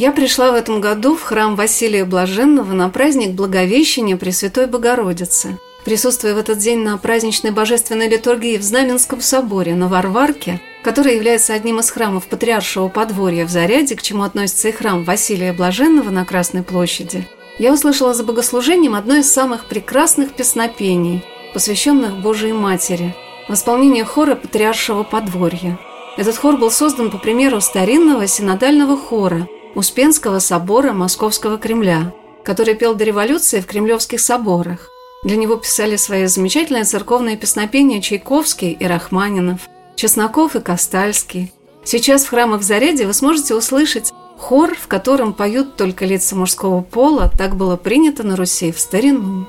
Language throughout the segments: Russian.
Я пришла в этом году в храм Василия Блаженного на праздник Благовещения Пресвятой Богородицы. Присутствуя в этот день на праздничной божественной литургии в Знаменском соборе на Варварке, который является одним из храмов Патриаршего подворья в Заряде, к чему относится и храм Василия Блаженного на Красной площади, я услышала за богослужением одно из самых прекрасных песнопений, посвященных Божией Матери, в исполнении хора Патриаршего подворья. Этот хор был создан по примеру старинного синодального хора – Успенского собора Московского Кремля, который пел до революции в кремлевских соборах. Для него писали свои замечательные церковные песнопения Чайковский и Рахманинов, Чесноков и Костальский. Сейчас в храмах Заряде вы сможете услышать хор, в котором поют только лица мужского пола, так было принято на Руси в старину.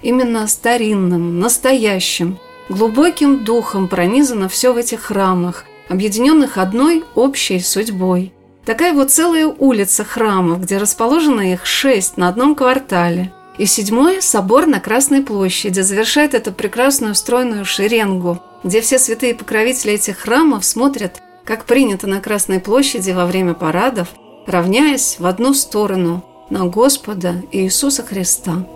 Именно старинным, настоящим, глубоким духом пронизано все в этих храмах, объединенных одной общей судьбой – Такая вот целая улица храмов, где расположено их шесть на одном квартале. И седьмой – собор на Красной площади, завершает эту прекрасную стройную шеренгу, где все святые покровители этих храмов смотрят, как принято на Красной площади во время парадов, равняясь в одну сторону на Господа Иисуса Христа.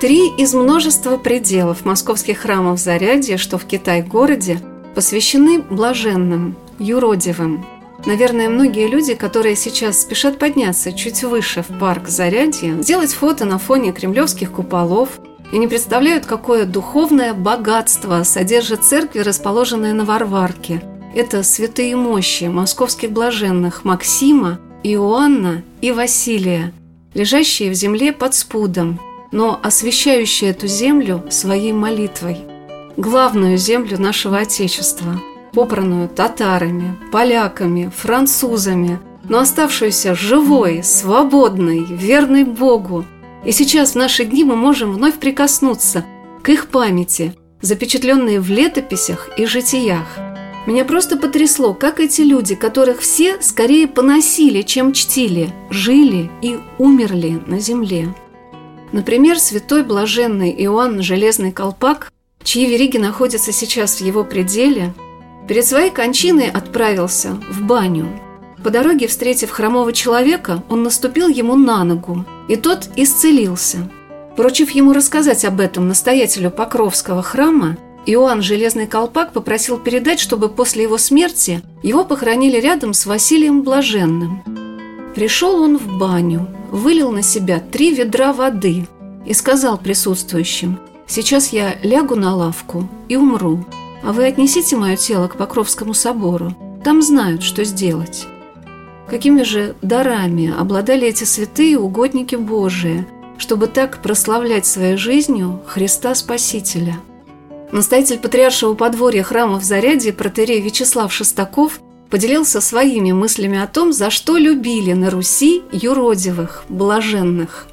Три из множества пределов московских храмов Зарядья, что в Китай-городе, посвящены блаженным, юродивым. Наверное, многие люди, которые сейчас спешат подняться чуть выше в парк Зарядье, сделать фото на фоне кремлевских куполов и не представляют, какое духовное богатство содержит церкви, расположенные на Варварке. Это святые мощи московских блаженных Максима, Иоанна и Василия, лежащие в земле под спудом – но освящающий эту землю своей молитвой, главную землю нашего Отечества, попранную татарами, поляками, французами, но оставшуюся живой, свободной, верной Богу. И сейчас в наши дни мы можем вновь прикоснуться к их памяти, запечатленные в летописях и житиях. Меня просто потрясло, как эти люди, которых все скорее поносили, чем чтили, жили и умерли на земле. Например, святой блаженный Иоанн Железный Колпак, чьи вериги находятся сейчас в его пределе, перед своей кончиной отправился в баню. По дороге, встретив хромого человека, он наступил ему на ногу, и тот исцелился. Поручив ему рассказать об этом настоятелю Покровского храма, Иоанн Железный Колпак попросил передать, чтобы после его смерти его похоронили рядом с Василием Блаженным. Пришел он в баню, вылил на себя три ведра воды и сказал присутствующим, «Сейчас я лягу на лавку и умру, а вы отнесите мое тело к Покровскому собору, там знают, что сделать». Какими же дарами обладали эти святые угодники Божии, чтобы так прославлять своей жизнью Христа Спасителя – Настоятель патриаршего подворья храма в Заряде протерей Вячеслав Шестаков поделился своими мыслями о том, за что любили на Руси юродивых, блаженных.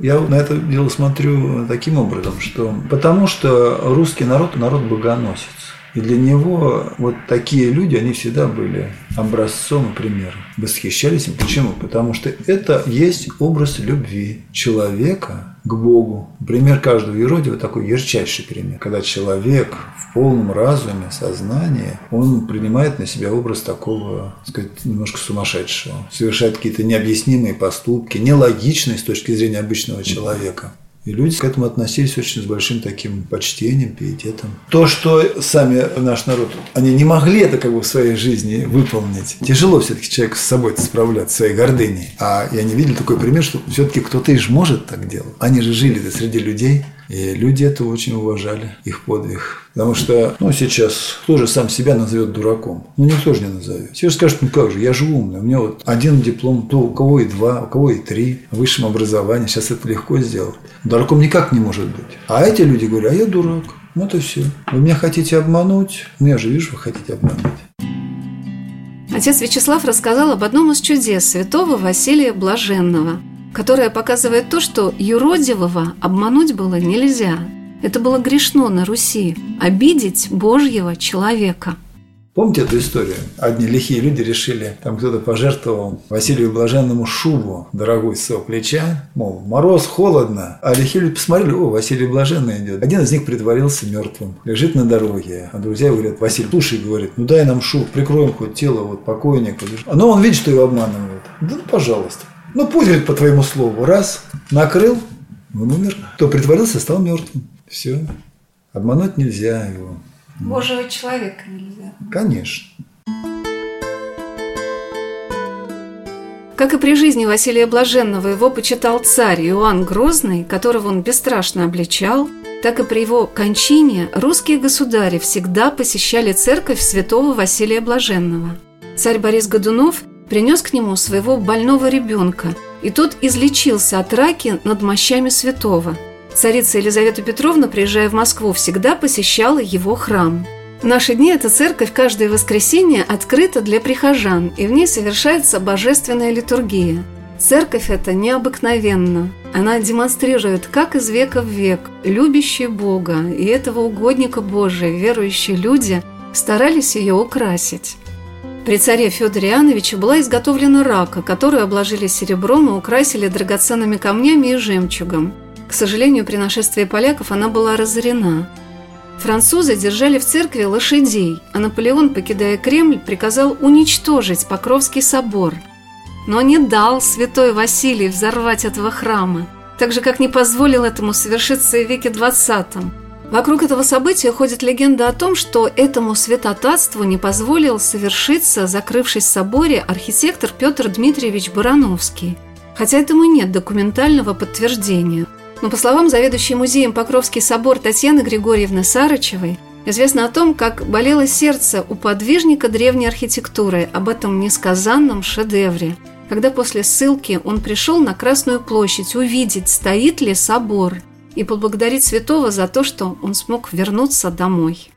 Я на это дело смотрю таким образом, что потому что русский народ – народ богоносец. И для него вот такие люди, они всегда были образцом и примером. Восхищались им. Почему? Потому что это есть образ любви человека к Богу. Пример каждого еродива такой ярчайший пример. Когда человек в полном разуме, сознании, он принимает на себя образ такого, так сказать, немножко сумасшедшего. Совершает какие-то необъяснимые поступки, нелогичные с точки зрения обычного человека. И люди к этому относились очень с большим таким почтением, пиететом. То, что сами наш народ, они не могли это как бы в своей жизни выполнить. Тяжело все-таки человеку с собой справляться, своей гордыней. А я не видел такой пример, что все-таки кто-то и же может так делать. Они же жили среди людей, и люди это очень уважали, их подвиг. Потому что, ну, сейчас кто же сам себя назовет дураком? Ну, никто же не назовет. Все же скажут, ну как же, я же умный, у меня вот один диплом, то у кого и два, у кого и три, в высшем образовании, сейчас это легко сделать. Дураком никак не может быть. А эти люди говорят, а я дурак. Вот и все. Вы меня хотите обмануть? Ну, я же вижу, вы хотите обмануть. Отец Вячеслав рассказал об одном из чудес святого Василия Блаженного – которая показывает то, что юродивого обмануть было нельзя. Это было грешно на Руси – обидеть Божьего человека. Помните эту историю? Одни лихие люди решили, там кто-то пожертвовал Василию Блаженному шубу дорогую с своего плеча, мол, мороз, холодно. А лихие люди посмотрели, о, Василий Блаженный идет. Один из них притворился мертвым, лежит на дороге. А друзья говорят, Василий, слушай, говорит, ну дай нам шуб, прикроем хоть тело, вот покойника. Но он видит, что его обманывают. Да, ну, пожалуйста. Ну, пусть, говорит, по твоему слову. Раз, накрыл, он умер. Кто притворился, стал мертвым. Все. Обмануть нельзя его. Божьего человека нельзя. Конечно. Как и при жизни Василия Блаженного его почитал царь Иоанн Грозный, которого он бесстрашно обличал, так и при его кончине русские государи всегда посещали церковь святого Василия Блаженного. Царь Борис Годунов принес к нему своего больного ребенка, и тот излечился от раки над мощами святого. Царица Елизавета Петровна, приезжая в Москву, всегда посещала его храм. В наши дни эта церковь каждое воскресенье открыта для прихожан, и в ней совершается божественная литургия. Церковь эта необыкновенна. Она демонстрирует, как из века в век любящие Бога и этого угодника Божия верующие люди старались ее украсить. При царе Федоре Иоанновиче была изготовлена рака, которую обложили серебром и украсили драгоценными камнями и жемчугом. К сожалению, при нашествии поляков она была разорена. Французы держали в церкви лошадей, а Наполеон, покидая Кремль, приказал уничтожить Покровский собор. Но не дал святой Василий взорвать этого храма, так же, как не позволил этому совершиться и в веке XX. Вокруг этого события ходит легенда о том, что этому святотатству не позволил совершиться, закрывшись в соборе, архитектор Петр Дмитриевич Барановский. Хотя этому нет документального подтверждения. Но по словам заведующей музеем Покровский собор Татьяны Григорьевны Сарычевой, известно о том, как болело сердце у подвижника древней архитектуры об этом несказанном шедевре, когда после ссылки он пришел на Красную площадь увидеть, стоит ли собор – и поблагодарить святого за то, что он смог вернуться домой.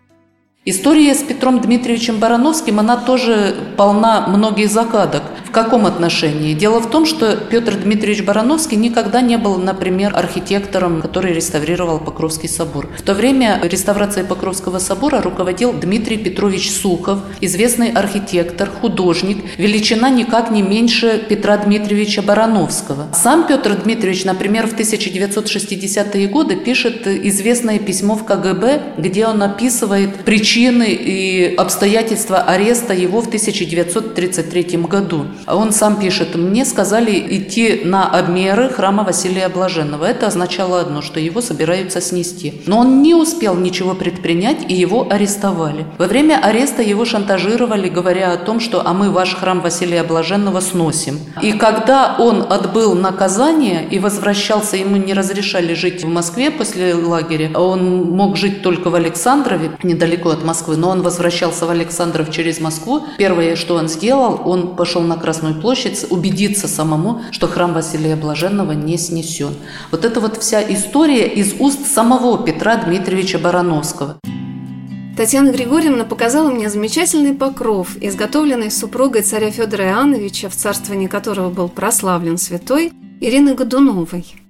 История с Петром Дмитриевичем Барановским, она тоже полна многих загадок. В каком отношении? Дело в том, что Петр Дмитриевич Барановский никогда не был, например, архитектором, который реставрировал Покровский собор. В то время реставрацией Покровского собора руководил Дмитрий Петрович Сухов, известный архитектор, художник, величина никак не меньше Петра Дмитриевича Барановского. Сам Петр Дмитриевич, например, в 1960-е годы пишет известное письмо в КГБ, где он описывает причины и обстоятельства ареста его в 1933 году. Он сам пишет, мне сказали идти на обмеры храма Василия Блаженного. Это означало одно, что его собираются снести. Но он не успел ничего предпринять, и его арестовали. Во время ареста его шантажировали, говоря о том, что «а мы ваш храм Василия Блаженного сносим». И когда он отбыл наказание и возвращался, ему не разрешали жить в Москве после лагеря, он мог жить только в Александрове, недалеко от Москвы, но он возвращался в Александров через Москву. Первое, что он сделал, он пошел на Красную площадь убедиться самому, что храм Василия Блаженного не снесен. Вот это вот вся история из уст самого Петра Дмитриевича Барановского. Татьяна Григорьевна показала мне замечательный покров, изготовленный супругой царя Федора Иоанновича, в царствовании которого был прославлен святой, Ирины Годуновой.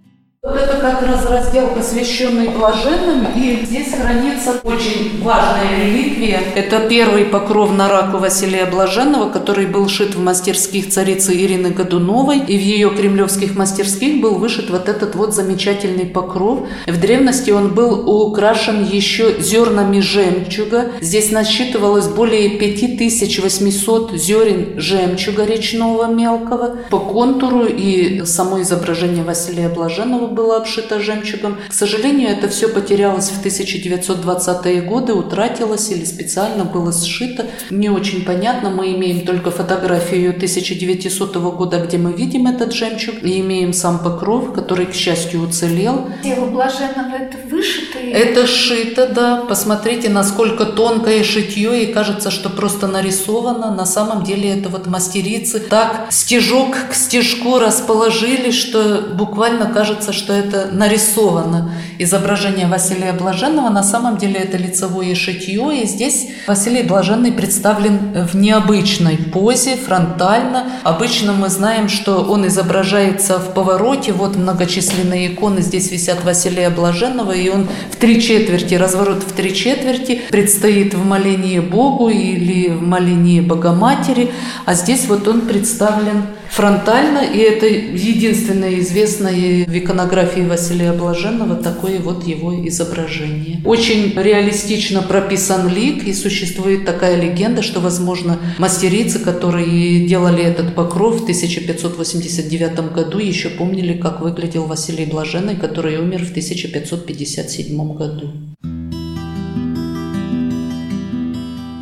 Вот это как раз раздел, посвященный блаженным, и здесь хранится очень важная реликвия. Это первый покров на раку Василия Блаженного, который был шит в мастерских царицы Ирины Годуновой, и в ее кремлевских мастерских был вышит вот этот вот замечательный покров. В древности он был украшен еще зернами жемчуга. Здесь насчитывалось более 5800 зерен жемчуга речного мелкого. По контуру и само изображение Василия Блаженного было обшито жемчугом. К сожалению, это все потерялось в 1920-е годы, утратилось или специально было сшито. Не очень понятно. Мы имеем только фотографию 1900 года, где мы видим этот жемчуг, и имеем сам покров, который, к счастью, уцелел. Тело блаженного – это вышитое? Это шито, да. Посмотрите, насколько тонкое шитье, и кажется, что просто нарисовано. На самом деле это вот мастерицы так стежок к стежку расположили, что буквально кажется, что это нарисовано изображение Василия Блаженного. На самом деле это лицевое шитье, и здесь Василий Блаженный представлен в необычной позе, фронтально. Обычно мы знаем, что он изображается в повороте. Вот многочисленные иконы здесь висят Василия Блаженного, и он в три четверти, разворот в три четверти, предстоит в молении Богу или в молении Богоматери, а здесь вот он представлен фронтально, и это единственное известное в иконографии Василия Блаженного такое вот его изображение. Очень реалистично прописан лик, и существует такая легенда, что, возможно, мастерицы, которые делали этот покров в 1589 году, еще помнили, как выглядел Василий Блаженный, который умер в 1557 году.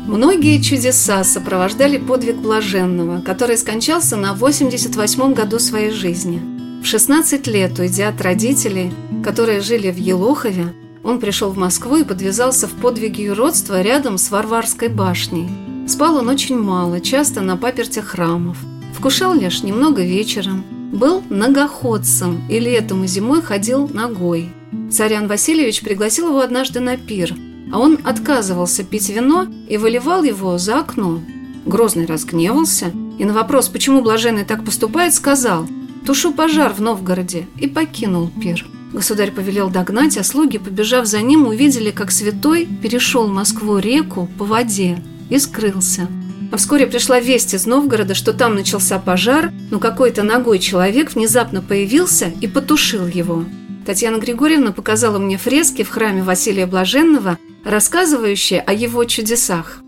Многие чудеса сопровождали подвиг блаженного, который скончался на 88 году своей жизни. В 16 лет, уйдя от родителей, которые жили в Елохове, он пришел в Москву и подвязался в подвиге юродства рядом с Варварской башней. Спал он очень мало, часто на папертях храмов. Вкушал лишь немного вечером. Был многоходцем и летом и зимой ходил ногой. Иоанн Васильевич пригласил его однажды на пир – а он отказывался пить вино и выливал его за окно. Грозный разгневался и на вопрос, почему блаженный так поступает, сказал «Тушу пожар в Новгороде» и покинул пир. Государь повелел догнать, а слуги, побежав за ним, увидели, как святой перешел Москву-реку по воде и скрылся. А вскоре пришла весть из Новгорода, что там начался пожар, но какой-то ногой человек внезапно появился и потушил его. Татьяна Григорьевна показала мне фрески в храме Василия Блаженного, рассказывающие о его чудесах.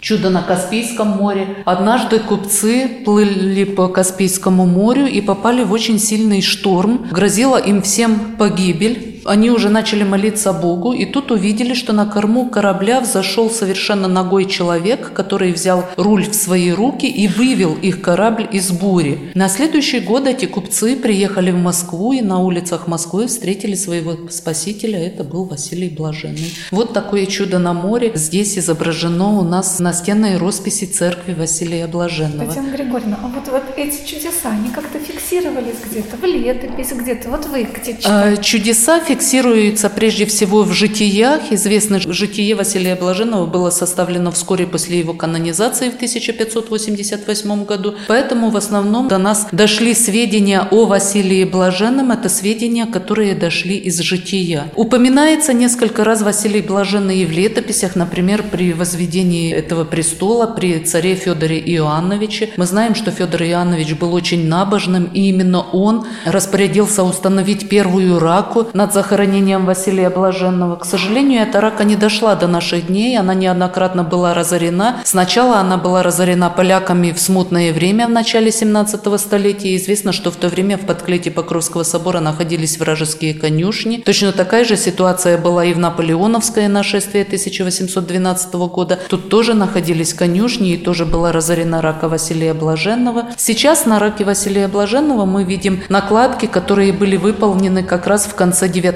Чудо на Каспийском море. Однажды купцы плыли по Каспийскому морю и попали в очень сильный шторм. Грозила им всем погибель. Они уже начали молиться Богу, и тут увидели, что на корму корабля взошел совершенно ногой человек, который взял руль в свои руки и вывел их корабль из бури. На следующий год эти купцы приехали в Москву и на улицах Москвы встретили своего спасителя. Это был Василий Блаженный. Вот такое чудо на море здесь изображено у нас на стенной росписи церкви Василия Блаженного. Татьяна Григорьевна, а вот, вот эти чудеса, они как-то фиксировались где-то в летописи, где-то, вот вы где читали? А, чудеса фиксируется прежде всего в житиях. Известно, житие Василия Блаженного было составлено вскоре после его канонизации в 1588 году. Поэтому в основном до нас дошли сведения о Василии Блаженном. Это сведения, которые дошли из жития. Упоминается несколько раз Василий Блаженный и в летописях, например, при возведении этого престола при царе Федоре Иоанновиче. Мы знаем, что Федор Иоаннович был очень набожным, и именно он распорядился установить первую раку над захоронением Василия Блаженного. К сожалению, эта рака не дошла до наших дней, она неоднократно была разорена. Сначала она была разорена поляками в смутное время в начале 17 столетия. Известно, что в то время в подклете Покровского собора находились вражеские конюшни. Точно такая же ситуация была и в Наполеоновское нашествие 1812 года. Тут тоже находились конюшни и тоже была разорена рака Василия Блаженного. Сейчас на раке Василия Блаженного мы видим накладки, которые были выполнены как раз в конце 19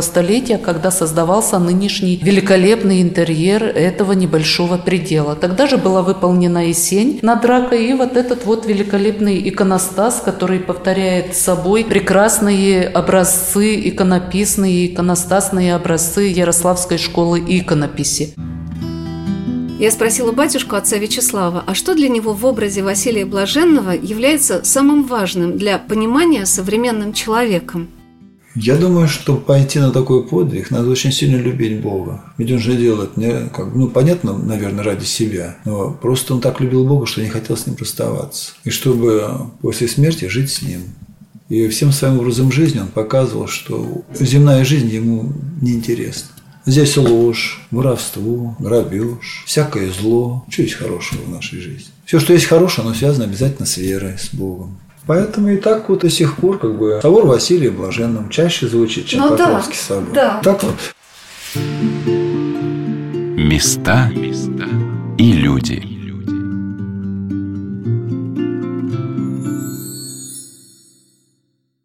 столетия, когда создавался нынешний великолепный интерьер этого небольшого предела. Тогда же была выполнена и сень над ракой, и вот этот вот великолепный иконостас, который повторяет собой прекрасные образцы, иконописные, иконостасные образцы Ярославской школы иконописи. Я спросила батюшку отца Вячеслава, а что для него в образе Василия Блаженного является самым важным для понимания современным человеком? Я думаю, что пойти на такой подвиг, надо очень сильно любить Бога. Ведь он же делает не как, ну, понятно, наверное, ради себя, но просто он так любил Бога, что не хотел с ним расставаться. И чтобы после смерти жить с ним. И всем своим образом жизни он показывал, что земная жизнь ему неинтересна. Здесь ложь, воровство, грабеж, всякое зло. Что есть хорошего в нашей жизни? Все, что есть хорошее, оно связано обязательно с верой, с Богом. Поэтому и так вот до сих пор как бы собор Василия Блаженным чаще звучит, чем ну, Покровский да, собор. Да. Так вот. Места и люди.